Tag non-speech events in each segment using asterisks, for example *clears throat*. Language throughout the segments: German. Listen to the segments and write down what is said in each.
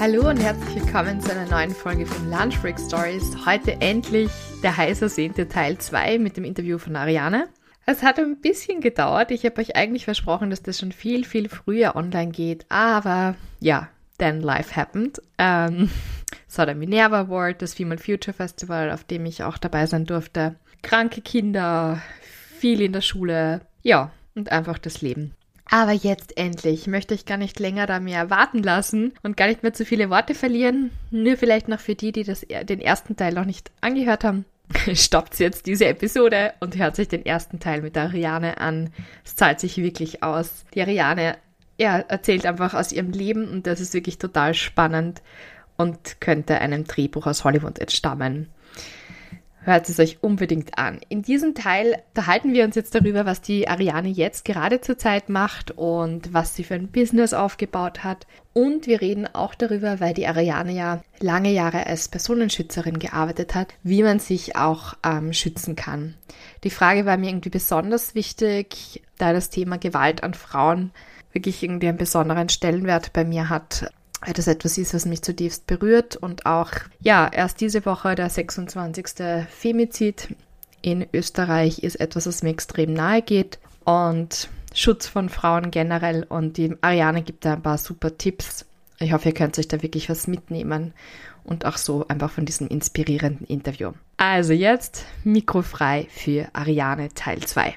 Hallo und herzlich willkommen zu einer neuen Folge von Lunch Break Stories. Heute endlich der heiß ersehnte Teil 2 mit dem Interview von Ariane. Es hat ein bisschen gedauert. Ich habe euch eigentlich versprochen, dass das schon viel, viel früher online geht. Aber ja, then life happened. Ähm, *laughs* es der Minerva Award, das Female Future Festival, auf dem ich auch dabei sein durfte. Kranke Kinder, viel in der Schule. Ja, und einfach das Leben. Aber jetzt endlich möchte ich gar nicht länger da mehr warten lassen und gar nicht mehr zu viele Worte verlieren. Nur vielleicht noch für die, die das, den ersten Teil noch nicht angehört haben. *laughs* Stoppt jetzt diese Episode und hört sich den ersten Teil mit der Ariane an. Es zahlt sich wirklich aus. Die Ariane ja, erzählt einfach aus ihrem Leben und das ist wirklich total spannend und könnte einem Drehbuch aus Hollywood entstammen. Hört es euch unbedingt an. In diesem Teil unterhalten wir uns jetzt darüber, was die Ariane jetzt gerade zur Zeit macht und was sie für ein Business aufgebaut hat. Und wir reden auch darüber, weil die Ariane ja lange Jahre als Personenschützerin gearbeitet hat, wie man sich auch ähm, schützen kann. Die Frage war mir irgendwie besonders wichtig, da das Thema Gewalt an Frauen wirklich irgendwie einen besonderen Stellenwert bei mir hat das etwas ist, was mich zutiefst berührt und auch, ja, erst diese Woche der 26. Femizid in Österreich ist etwas, was mir extrem nahe geht und Schutz von Frauen generell und die Ariane gibt da ein paar super Tipps. Ich hoffe, ihr könnt euch da wirklich was mitnehmen und auch so einfach von diesem inspirierenden Interview. Also jetzt mikrofrei für Ariane Teil 2.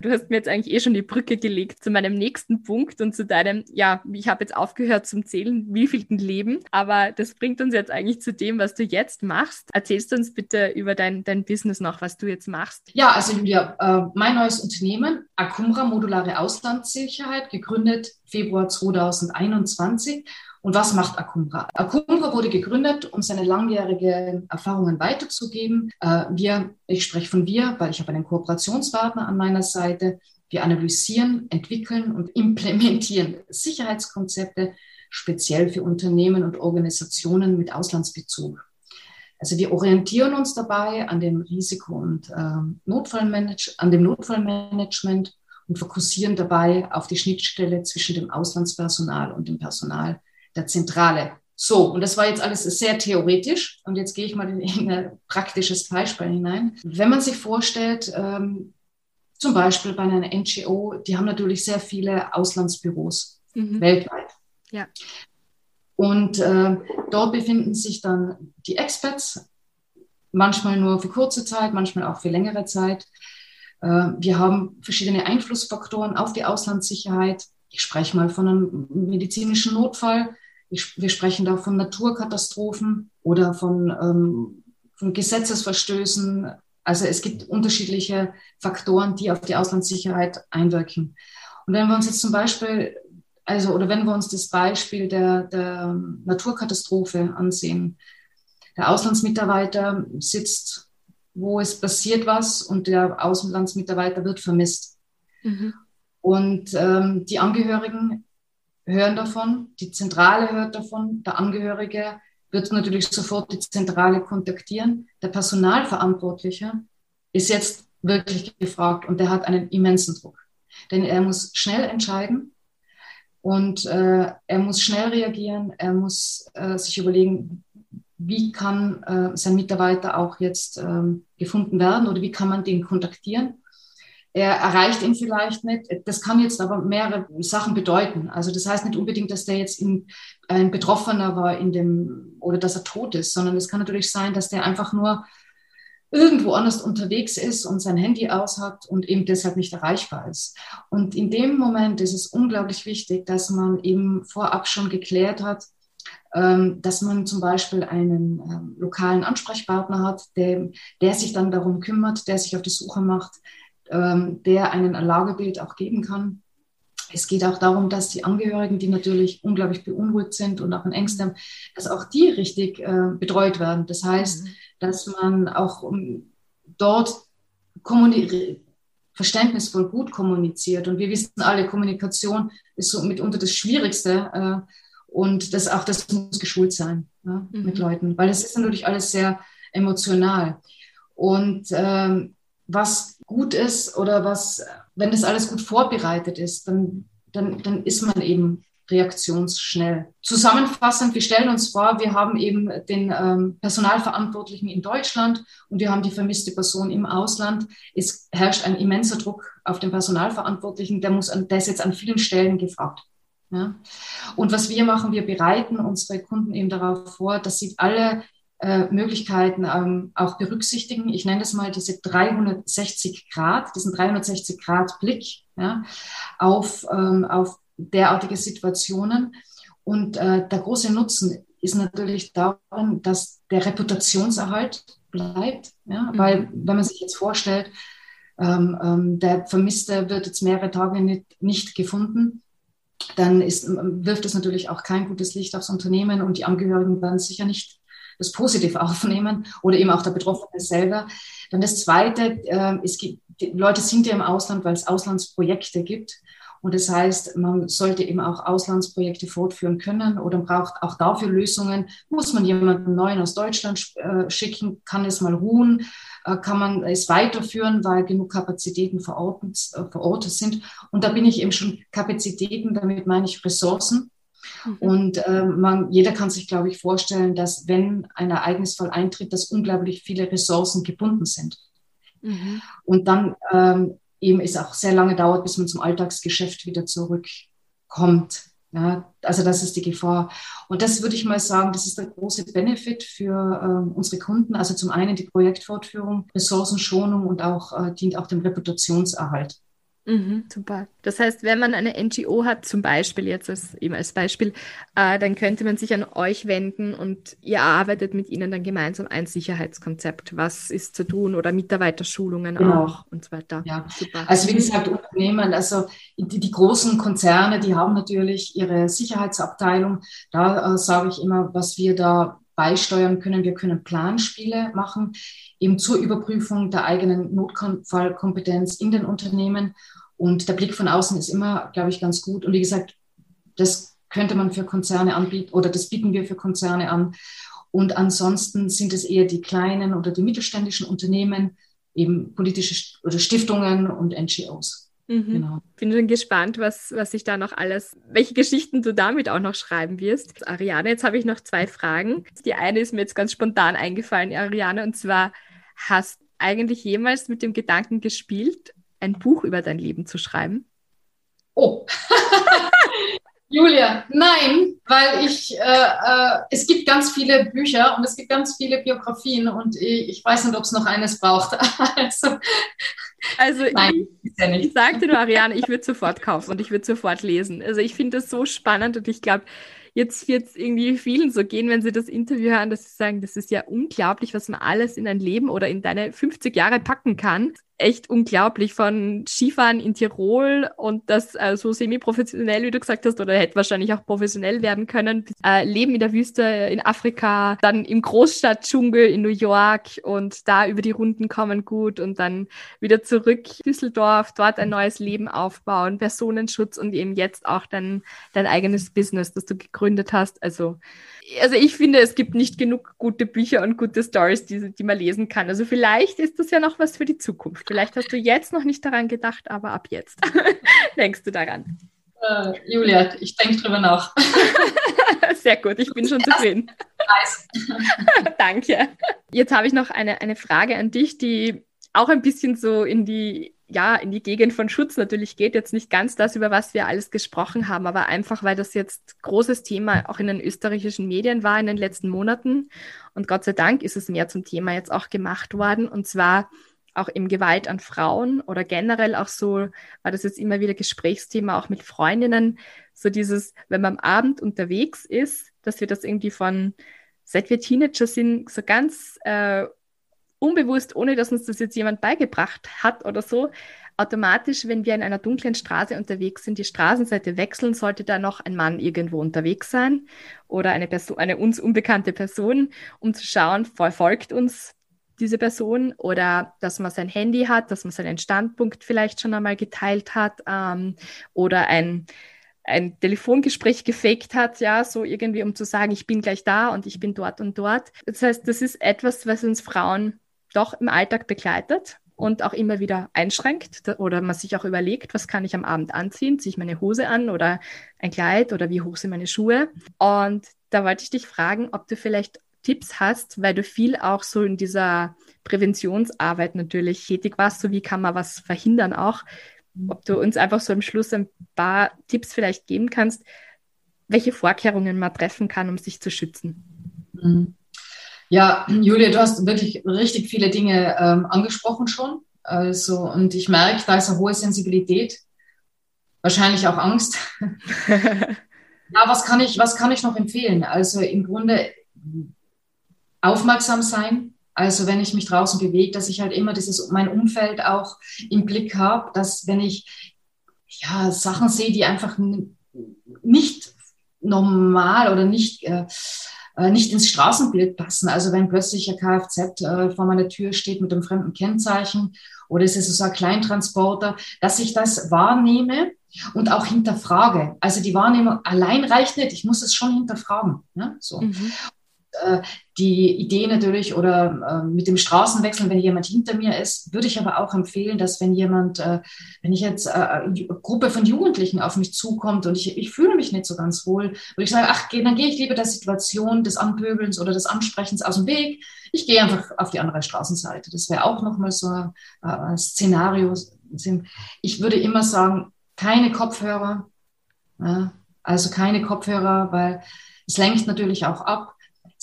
Du hast mir jetzt eigentlich eh schon die Brücke gelegt zu meinem nächsten Punkt und zu deinem, ja, ich habe jetzt aufgehört zum Zählen, wievielten Leben, aber das bringt uns jetzt eigentlich zu dem, was du jetzt machst. Erzählst du uns bitte über dein, dein Business noch, was du jetzt machst? Ja, also Julia, äh, mein neues Unternehmen, Acumra Modulare Auslandssicherheit, gegründet Februar 2021 und was macht Akumbra? Akumbra wurde gegründet, um seine langjährige Erfahrungen weiterzugeben. Äh, wir, ich spreche von wir, weil ich habe einen Kooperationspartner an meiner Seite. Wir analysieren, entwickeln und implementieren Sicherheitskonzepte speziell für Unternehmen und Organisationen mit Auslandsbezug. Also wir orientieren uns dabei an dem Risiko- und äh, Notfallmanage an dem Notfallmanagement und fokussieren dabei auf die Schnittstelle zwischen dem Auslandspersonal und dem Personal der Zentrale. So, und das war jetzt alles sehr theoretisch. Und jetzt gehe ich mal in ein praktisches Beispiel hinein. Wenn man sich vorstellt, ähm, zum Beispiel bei einer NGO, die haben natürlich sehr viele Auslandsbüros mhm. weltweit. Ja. Und äh, dort befinden sich dann die Experts, manchmal nur für kurze Zeit, manchmal auch für längere Zeit. Äh, wir haben verschiedene Einflussfaktoren auf die Auslandssicherheit. Ich spreche mal von einem medizinischen Notfall wir sprechen da von Naturkatastrophen oder von, ähm, von Gesetzesverstößen. Also es gibt unterschiedliche Faktoren, die auf die Auslandssicherheit einwirken. Und wenn wir uns jetzt zum Beispiel, also oder wenn wir uns das Beispiel der, der Naturkatastrophe ansehen, der Auslandsmitarbeiter sitzt, wo es passiert was und der Auslandsmitarbeiter wird vermisst. Mhm. Und ähm, die Angehörigen hören davon, die Zentrale hört davon, der Angehörige wird natürlich sofort die Zentrale kontaktieren. Der Personalverantwortliche ist jetzt wirklich gefragt und der hat einen immensen Druck. Denn er muss schnell entscheiden und äh, er muss schnell reagieren, er muss äh, sich überlegen, wie kann äh, sein Mitarbeiter auch jetzt ähm, gefunden werden oder wie kann man den kontaktieren er erreicht ihn vielleicht nicht. Das kann jetzt aber mehrere Sachen bedeuten. Also das heißt nicht unbedingt, dass der jetzt in, ein Betroffener war in dem oder dass er tot ist, sondern es kann natürlich sein, dass der einfach nur irgendwo anders unterwegs ist und sein Handy aus hat und eben deshalb nicht erreichbar ist. Und in dem Moment ist es unglaublich wichtig, dass man eben vorab schon geklärt hat, ähm, dass man zum Beispiel einen ähm, lokalen Ansprechpartner hat, der, der sich dann darum kümmert, der sich auf die Suche macht, ähm, der einen Lagebild auch geben kann. Es geht auch darum, dass die Angehörigen, die natürlich unglaublich beunruhigt sind und auch in Ängsten haben, dass auch die richtig äh, betreut werden. Das heißt, mhm dass man auch dort verständnisvoll gut kommuniziert. Und wir wissen alle, Kommunikation ist so mitunter das Schwierigste. Äh, und das auch das muss geschult sein ja, mhm. mit Leuten, weil es ist natürlich alles sehr emotional. Und ähm, was gut ist oder was, wenn das alles gut vorbereitet ist, dann, dann, dann ist man eben reaktionsschnell. Zusammenfassend, wir stellen uns vor, wir haben eben den ähm, Personalverantwortlichen in Deutschland und wir haben die vermisste Person im Ausland. Es herrscht ein immenser Druck auf den Personalverantwortlichen, der, muss an, der ist jetzt an vielen Stellen gefragt. Ja? Und was wir machen, wir bereiten unsere Kunden eben darauf vor, dass sie alle äh, Möglichkeiten ähm, auch berücksichtigen. Ich nenne das mal diese 360 Grad, diesen 360 Grad Blick ja, auf, ähm, auf derartige Situationen. Und äh, der große Nutzen ist natürlich darin, dass der Reputationserhalt bleibt. Ja? Mhm. Weil, wenn man sich jetzt vorstellt, ähm, ähm, der Vermisste wird jetzt mehrere Tage nicht, nicht gefunden, dann ist, wirft es natürlich auch kein gutes Licht aufs Unternehmen und die Angehörigen werden sicher nicht das positiv *laughs* aufnehmen oder eben auch der Betroffene selber. Dann das Zweite, äh, es gibt, die Leute sind ja im Ausland, weil es Auslandsprojekte gibt. Und das heißt, man sollte eben auch Auslandsprojekte fortführen können oder braucht auch dafür Lösungen. Muss man jemanden neuen aus Deutschland äh, schicken? Kann es mal ruhen? Äh, kann man es weiterführen, weil genug Kapazitäten vor Ort, äh, vor Ort sind? Und da bin ich eben schon Kapazitäten, damit meine ich Ressourcen. Mhm. Und äh, man, jeder kann sich, glaube ich, vorstellen, dass wenn ein Ereignisfall eintritt, dass unglaublich viele Ressourcen gebunden sind. Mhm. Und dann ähm, eben es auch sehr lange dauert, bis man zum Alltagsgeschäft wieder zurückkommt. Ja, also das ist die Gefahr. Und das würde ich mal sagen, das ist der große Benefit für äh, unsere Kunden. Also zum einen die Projektfortführung, Ressourcenschonung und auch äh, dient auch dem Reputationserhalt. Mhm, super. Das heißt, wenn man eine NGO hat, zum Beispiel jetzt als, eben als Beispiel, äh, dann könnte man sich an euch wenden und ihr arbeitet mit ihnen dann gemeinsam ein Sicherheitskonzept. Was ist zu tun oder Mitarbeiterschulungen genau. auch und so weiter. Ja, super. Also wie gesagt, Unternehmen, also die, die großen Konzerne, die haben natürlich ihre Sicherheitsabteilung. Da äh, sage ich immer, was wir da beisteuern können. Wir können Planspiele machen, eben zur Überprüfung der eigenen Notfallkompetenz in den Unternehmen. Und der Blick von außen ist immer, glaube ich, ganz gut. Und wie gesagt, das könnte man für Konzerne anbieten oder das bieten wir für Konzerne an. Und ansonsten sind es eher die kleinen oder die mittelständischen Unternehmen, eben politische oder Stiftungen und NGOs. Mhm. Genau. Bin schon gespannt, was, was sich da noch alles, welche Geschichten du damit auch noch schreiben wirst. Ariane, jetzt habe ich noch zwei Fragen. Die eine ist mir jetzt ganz spontan eingefallen, Ariane, und zwar, hast eigentlich jemals mit dem Gedanken gespielt, ein Buch über dein Leben zu schreiben? Oh. *laughs* Julia, nein, weil ich, äh, äh, es gibt ganz viele Bücher und es gibt ganz viele Biografien und ich, ich weiß nicht, ob es noch eines braucht. *laughs* also, also nein, ich, ja ich sagte nur, Ariane, ich würde sofort kaufen und ich würde sofort lesen. Also ich finde das so spannend und ich glaube, jetzt wird es irgendwie vielen so gehen, wenn sie das Interview hören, dass sie sagen, das ist ja unglaublich, was man alles in ein Leben oder in deine 50 Jahre packen kann echt unglaublich von Skifahren in Tirol und das äh, so semi-professionell, wie du gesagt hast, oder hätte wahrscheinlich auch professionell werden können. Äh, Leben in der Wüste in Afrika, dann im Großstadtdschungel in New York und da über die Runden kommen gut und dann wieder zurück Düsseldorf, dort ein neues Leben aufbauen, Personenschutz und eben jetzt auch dein, dein eigenes Business, das du gegründet hast. Also also ich finde, es gibt nicht genug gute Bücher und gute Stories, die, die man lesen kann. Also vielleicht ist das ja noch was für die Zukunft. Vielleicht hast du jetzt noch nicht daran gedacht, aber ab jetzt *laughs* denkst du daran. Uh, Julia, ich denke drüber nach. *laughs* Sehr gut, ich bin schon zufrieden. *laughs* Danke. Jetzt habe ich noch eine, eine Frage an dich, die auch ein bisschen so in die ja, in die Gegend von Schutz natürlich geht. Jetzt nicht ganz das, über was wir alles gesprochen haben, aber einfach, weil das jetzt großes Thema auch in den österreichischen Medien war in den letzten Monaten. Und Gott sei Dank ist es mehr zum Thema jetzt auch gemacht worden. Und zwar auch im Gewalt an Frauen oder generell auch so, war das jetzt immer wieder Gesprächsthema auch mit Freundinnen. So dieses, wenn man am Abend unterwegs ist, dass wir das irgendwie von, seit wir Teenager sind, so ganz äh, unbewusst, ohne dass uns das jetzt jemand beigebracht hat oder so, automatisch, wenn wir in einer dunklen Straße unterwegs sind, die Straßenseite wechseln, sollte da noch ein Mann irgendwo unterwegs sein oder eine Person, eine uns unbekannte Person, um zu schauen, verfolgt uns diese Person oder dass man sein Handy hat, dass man seinen Standpunkt vielleicht schon einmal geteilt hat ähm, oder ein ein Telefongespräch gefaked hat, ja, so irgendwie, um zu sagen, ich bin gleich da und ich bin dort und dort. Das heißt, das ist etwas, was uns Frauen doch im Alltag begleitet und auch immer wieder einschränkt oder man sich auch überlegt, was kann ich am Abend anziehen? Ziehe ich meine Hose an oder ein Kleid oder wie hoch sind meine Schuhe? Und da wollte ich dich fragen, ob du vielleicht Tipps hast, weil du viel auch so in dieser Präventionsarbeit natürlich tätig warst, so wie kann man was verhindern auch. Ob du uns einfach so am Schluss ein paar Tipps vielleicht geben kannst, welche Vorkehrungen man treffen kann, um sich zu schützen. Mhm. Ja, Julia, du hast wirklich richtig viele Dinge ähm, angesprochen schon. Also, und ich merke, da ist eine hohe Sensibilität, wahrscheinlich auch Angst. *laughs* ja, was kann ich, was kann ich noch empfehlen? Also im Grunde aufmerksam sein. Also wenn ich mich draußen bewege, dass ich halt immer dieses mein Umfeld auch im Blick habe, dass wenn ich ja Sachen sehe, die einfach nicht normal oder nicht äh, äh, nicht ins Straßenbild passen. Also wenn plötzlich ein Kfz äh, vor meiner Tür steht mit einem fremden Kennzeichen oder es ist so ein Kleintransporter, dass ich das wahrnehme und auch hinterfrage. Also die Wahrnehmung allein reicht nicht, ich muss es schon hinterfragen. Ne? So. Mhm. Äh, die Idee natürlich oder äh, mit dem Straßenwechseln, wenn jemand hinter mir ist, würde ich aber auch empfehlen, dass wenn jemand, äh, wenn ich jetzt eine Gruppe von Jugendlichen auf mich zukommt und ich, ich fühle mich nicht so ganz wohl, würde ich sagen, ach, dann gehe ich lieber der Situation des Anpöbelns oder des Ansprechens aus dem Weg. Ich gehe einfach auf die andere Straßenseite. Das wäre auch nochmal so ein Szenario. Ich würde immer sagen, keine Kopfhörer, also keine Kopfhörer, weil es lenkt natürlich auch ab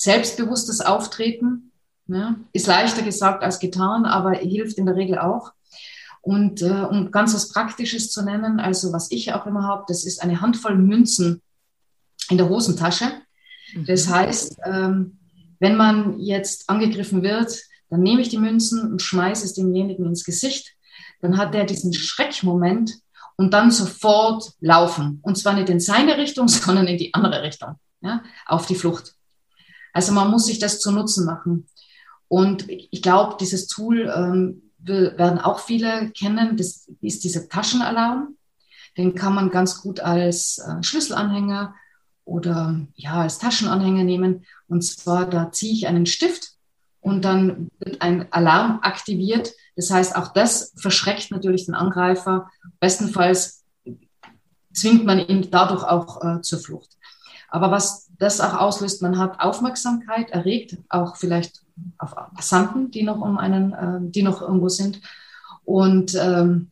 selbstbewusstes Auftreten ne, ist leichter gesagt als getan, aber hilft in der Regel auch. Und äh, um ganz was Praktisches zu nennen, also was ich auch immer habe, das ist eine Handvoll Münzen in der Hosentasche. Mhm. Das heißt, ähm, wenn man jetzt angegriffen wird, dann nehme ich die Münzen und schmeiße es demjenigen ins Gesicht. Dann hat er diesen Schreckmoment und dann sofort laufen. Und zwar nicht in seine Richtung, *laughs* sondern in die andere Richtung, ja, auf die Flucht. Also man muss sich das zu Nutzen machen. Und ich glaube, dieses Tool ähm, werden auch viele kennen. Das ist dieser Taschenalarm. Den kann man ganz gut als äh, Schlüsselanhänger oder ja als Taschenanhänger nehmen. Und zwar da ziehe ich einen Stift und dann wird ein Alarm aktiviert. Das heißt, auch das verschreckt natürlich den Angreifer. Bestenfalls zwingt man ihn dadurch auch äh, zur Flucht. Aber was das auch auslöst, man hat Aufmerksamkeit erregt, auch vielleicht auf Passanten, die noch um einen, äh, die noch irgendwo sind. Und ähm,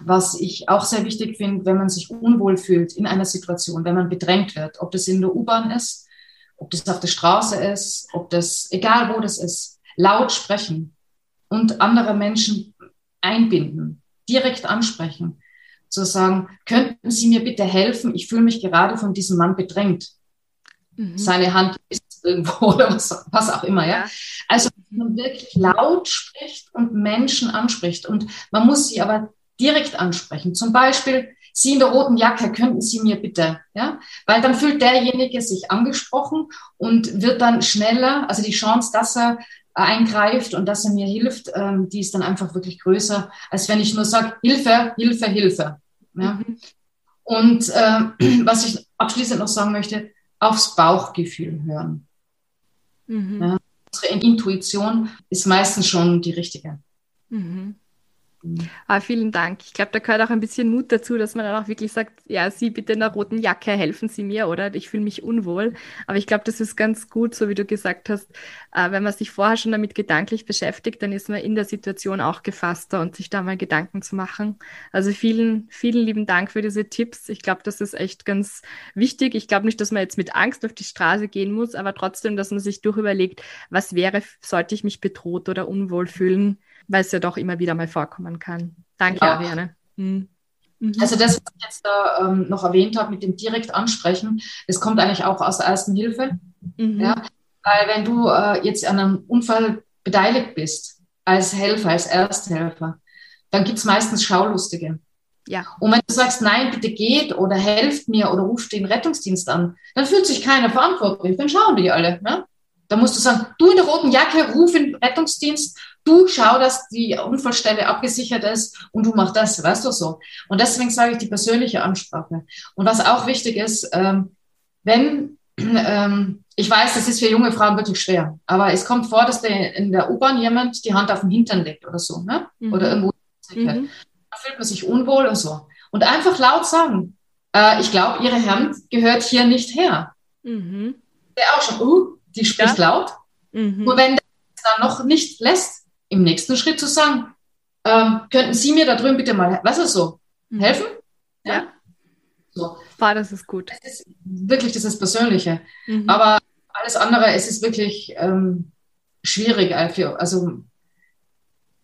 was ich auch sehr wichtig finde, wenn man sich unwohl fühlt in einer Situation, wenn man bedrängt wird, ob das in der U-Bahn ist, ob das auf der Straße ist, ob das, egal wo das ist, laut sprechen und andere Menschen einbinden, direkt ansprechen zu sagen, könnten Sie mir bitte helfen? Ich fühle mich gerade von diesem Mann bedrängt. Mhm. Seine Hand ist irgendwo *laughs* oder was, was auch immer, ja. Also man wirklich laut spricht und Menschen anspricht. Und man muss sie aber direkt ansprechen. Zum Beispiel, Sie in der roten Jacke, könnten Sie mir bitte, ja? Weil dann fühlt derjenige sich angesprochen und wird dann schneller, also die Chance, dass er eingreift und dass er mir hilft, ähm, die ist dann einfach wirklich größer, als wenn ich nur sage, Hilfe, Hilfe, Hilfe. Ja? Mhm. Und äh, *clears throat* was ich abschließend noch sagen möchte, aufs Bauchgefühl hören. Mhm. Ja? Unsere Intuition ist meistens schon die richtige. Mhm. Ah, vielen Dank. Ich glaube, da gehört auch ein bisschen Mut dazu, dass man dann auch wirklich sagt, ja, Sie bitte in der roten Jacke, helfen Sie mir, oder? Ich fühle mich unwohl. Aber ich glaube, das ist ganz gut, so wie du gesagt hast, äh, wenn man sich vorher schon damit gedanklich beschäftigt, dann ist man in der Situation auch gefasster und sich da mal Gedanken zu machen. Also vielen, vielen lieben Dank für diese Tipps. Ich glaube, das ist echt ganz wichtig. Ich glaube nicht, dass man jetzt mit Angst auf die Straße gehen muss, aber trotzdem, dass man sich durchüberlegt, was wäre, sollte ich mich bedroht oder unwohl fühlen weil es ja doch immer wieder mal vorkommen kann. Danke, ja. Ariane. Mhm. Mhm. Also das, was ich jetzt da ähm, noch erwähnt habe mit dem direkt ansprechen, das kommt eigentlich auch aus der ersten Hilfe. Mhm. Ja? Weil wenn du äh, jetzt an einem Unfall beteiligt bist, als Helfer, als Ersthelfer, dann gibt es meistens Schaulustige. Ja. Und wenn du sagst, nein, bitte geht oder helft mir oder ruft den Rettungsdienst an, dann fühlt sich keiner verantwortlich. Dann schauen die alle. Ne? Da musst du sagen, du in der roten Jacke, ruf den Rettungsdienst, du schau, dass die Unfallstelle abgesichert ist und du mach das, weißt du so. Und deswegen sage ich die persönliche Ansprache. Und was auch wichtig ist, ähm, wenn, *clears throat* ähm, ich weiß, das ist für junge Frauen wirklich schwer, aber es kommt vor, dass der, in der U-Bahn jemand die Hand auf den Hintern legt oder so, ne? Mhm. oder irgendwo. Mhm. Da fühlt man sich unwohl und so. Und einfach laut sagen, äh, ich glaube, Ihre Hand gehört hier nicht her. Mhm. Der auch schon, uh, die spricht ja. laut. Mhm. Und wenn der dann noch nicht lässt, im nächsten Schritt zu sagen, ähm, könnten Sie mir da drüben bitte mal, was ist so, mhm. helfen? Ja. ja. So. War, das ist gut. Das ist wirklich, das ist Persönliche. Mhm. Aber alles andere, es ist wirklich ähm, schwierig. Also,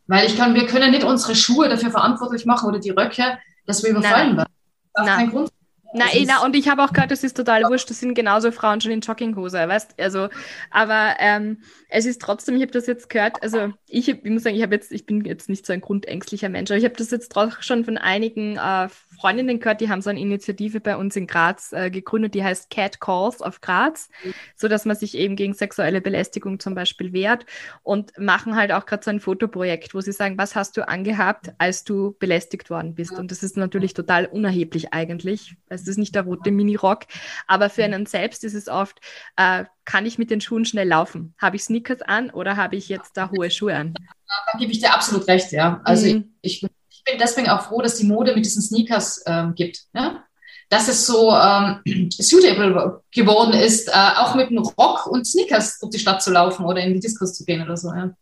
weil ich kann, wir können nicht unsere Schuhe dafür verantwortlich machen oder die Röcke, dass wir überfallen werden. Das ist kein Grund na, eh, na, und ich habe auch gehört, das ist total wurscht, das sind genauso Frauen schon in Jogginghose, weißt also, aber ähm, es ist trotzdem, ich habe das jetzt gehört, also ich, ich muss sagen, ich habe jetzt, ich bin jetzt nicht so ein grundängstlicher Mensch, aber ich habe das jetzt auch schon von einigen äh, Freundinnen gehört, die haben so eine Initiative bei uns in Graz äh, gegründet, die heißt Cat Calls of Graz, mhm. so dass man sich eben gegen sexuelle Belästigung zum Beispiel wehrt und machen halt auch gerade so ein Fotoprojekt, wo sie sagen, was hast du angehabt, als du belästigt worden bist? Und das ist natürlich total unerheblich eigentlich. Also das ist nicht der rote Minirock, aber für einen selbst ist es oft, äh, kann ich mit den Schuhen schnell laufen? Habe ich Sneakers an oder habe ich jetzt da hohe Schuhe an? Da gebe ich dir absolut recht, ja. Also mhm. ich, ich, bin deswegen auch froh, dass die Mode mit diesen Sneakers ähm, gibt. Ja? Dass es so ähm, *clears throat* suitable geworden ist, äh, auch mit einem Rock und Sneakers durch die Stadt zu laufen oder in die Diskos zu gehen oder so. Ja.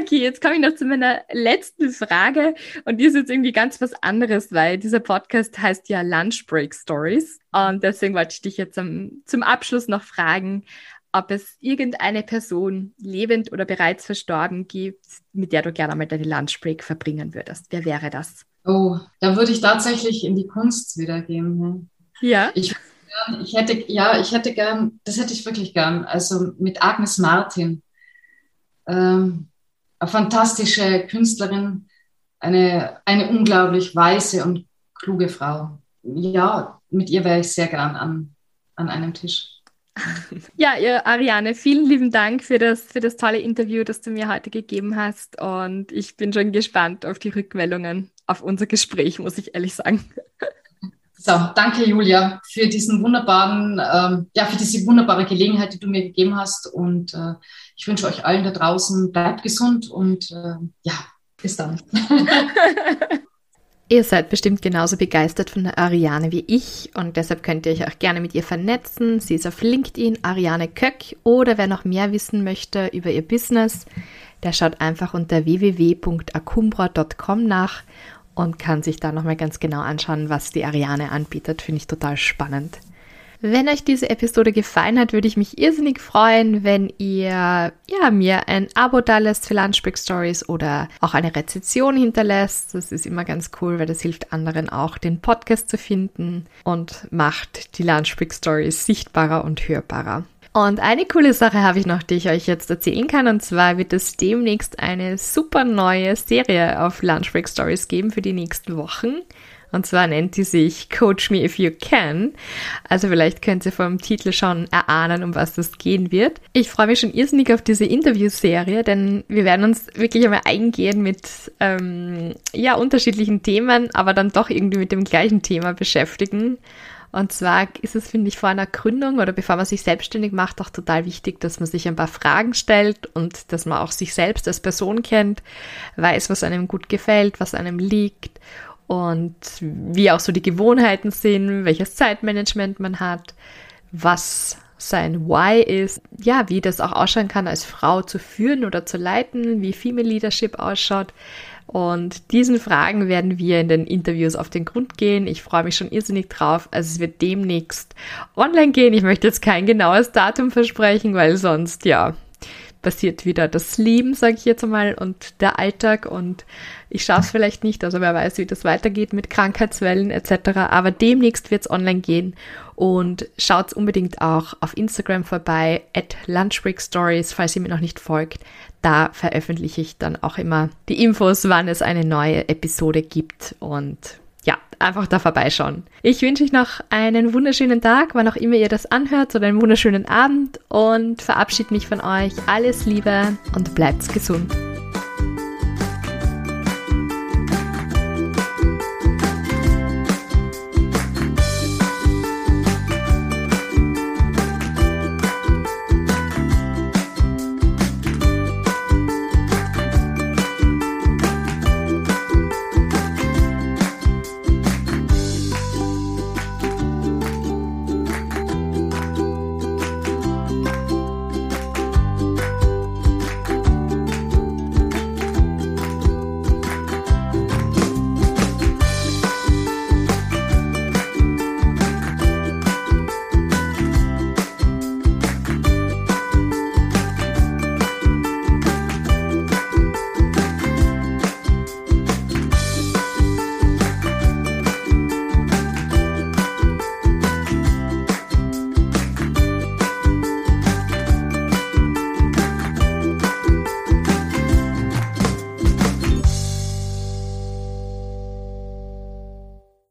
Okay, jetzt komme ich noch zu meiner letzten Frage und die ist jetzt irgendwie ganz was anderes, weil dieser Podcast heißt ja Lunch Break Stories und deswegen wollte ich dich jetzt zum, zum Abschluss noch fragen, ob es irgendeine Person, lebend oder bereits verstorben, gibt, mit der du gerne einmal deine Lunchbreak verbringen würdest. Wer wäre das? Oh, da würde ich tatsächlich in die Kunst wieder gehen. Ne? Ja. Ich, ich hätte, ja, ich hätte gern, das hätte ich wirklich gern, also mit Agnes Martin. Ähm, eine fantastische Künstlerin, eine, eine unglaublich weise und kluge Frau. Ja, mit ihr wäre ich sehr gern an, an einem Tisch. *laughs* Ja, ihr Ariane, vielen lieben Dank für das, für das tolle Interview, das du mir heute gegeben hast. Und ich bin schon gespannt auf die Rückmeldungen auf unser Gespräch, muss ich ehrlich sagen. *laughs* So, danke Julia für diesen wunderbaren, ähm, ja, für diese wunderbare Gelegenheit, die du mir gegeben hast. Und äh, ich wünsche euch allen da draußen, bleibt gesund und äh, ja, bis dann. *laughs* Ihr seid bestimmt genauso begeistert von der Ariane wie ich und deshalb könnt ihr euch auch gerne mit ihr vernetzen. Sie ist auf LinkedIn Ariane Köck oder wer noch mehr wissen möchte über ihr Business, der schaut einfach unter www.akumbra.com nach und kann sich da nochmal ganz genau anschauen, was die Ariane anbietet. Finde ich total spannend. Wenn euch diese Episode gefallen hat, würde ich mich irrsinnig freuen, wenn ihr ja, mir ein Abo da lässt für Lunchbreak Stories oder auch eine Rezension hinterlässt. Das ist immer ganz cool, weil das hilft anderen auch, den Podcast zu finden und macht die Lunchbreak Stories sichtbarer und hörbarer. Und eine coole Sache habe ich noch, die ich euch jetzt erzählen kann. Und zwar wird es demnächst eine super neue Serie auf Lunchbreak Stories geben für die nächsten Wochen. Und zwar nennt die sich Coach Me If You Can. Also vielleicht könnt ihr vom Titel schon erahnen, um was das gehen wird. Ich freue mich schon irrsinnig auf diese Interviewserie, denn wir werden uns wirklich einmal eingehen mit ähm, ja unterschiedlichen Themen, aber dann doch irgendwie mit dem gleichen Thema beschäftigen. Und zwar ist es, finde ich, vor einer Gründung oder bevor man sich selbstständig macht, auch total wichtig, dass man sich ein paar Fragen stellt und dass man auch sich selbst als Person kennt, weiß, was einem gut gefällt, was einem liegt und wie auch so die Gewohnheiten sind, welches Zeitmanagement man hat, was sein Why ist, ja, wie das auch ausschauen kann, als Frau zu führen oder zu leiten, wie Female Leadership ausschaut, und diesen Fragen werden wir in den Interviews auf den Grund gehen. Ich freue mich schon irrsinnig drauf. Also es wird demnächst online gehen. Ich möchte jetzt kein genaues Datum versprechen, weil sonst, ja, passiert wieder das Leben, sage ich jetzt einmal, und der Alltag und ich schaffe es vielleicht nicht, also wer weiß, wie das weitergeht mit Krankheitswellen etc. Aber demnächst wird es online gehen und schaut unbedingt auch auf Instagram vorbei, at Lunchbreak falls ihr mir noch nicht folgt. Da veröffentliche ich dann auch immer die Infos, wann es eine neue Episode gibt und ja, einfach da vorbeischauen. Ich wünsche euch noch einen wunderschönen Tag, wann auch immer ihr das anhört, oder einen wunderschönen Abend und verabschiede mich von euch. Alles Liebe und bleibt gesund.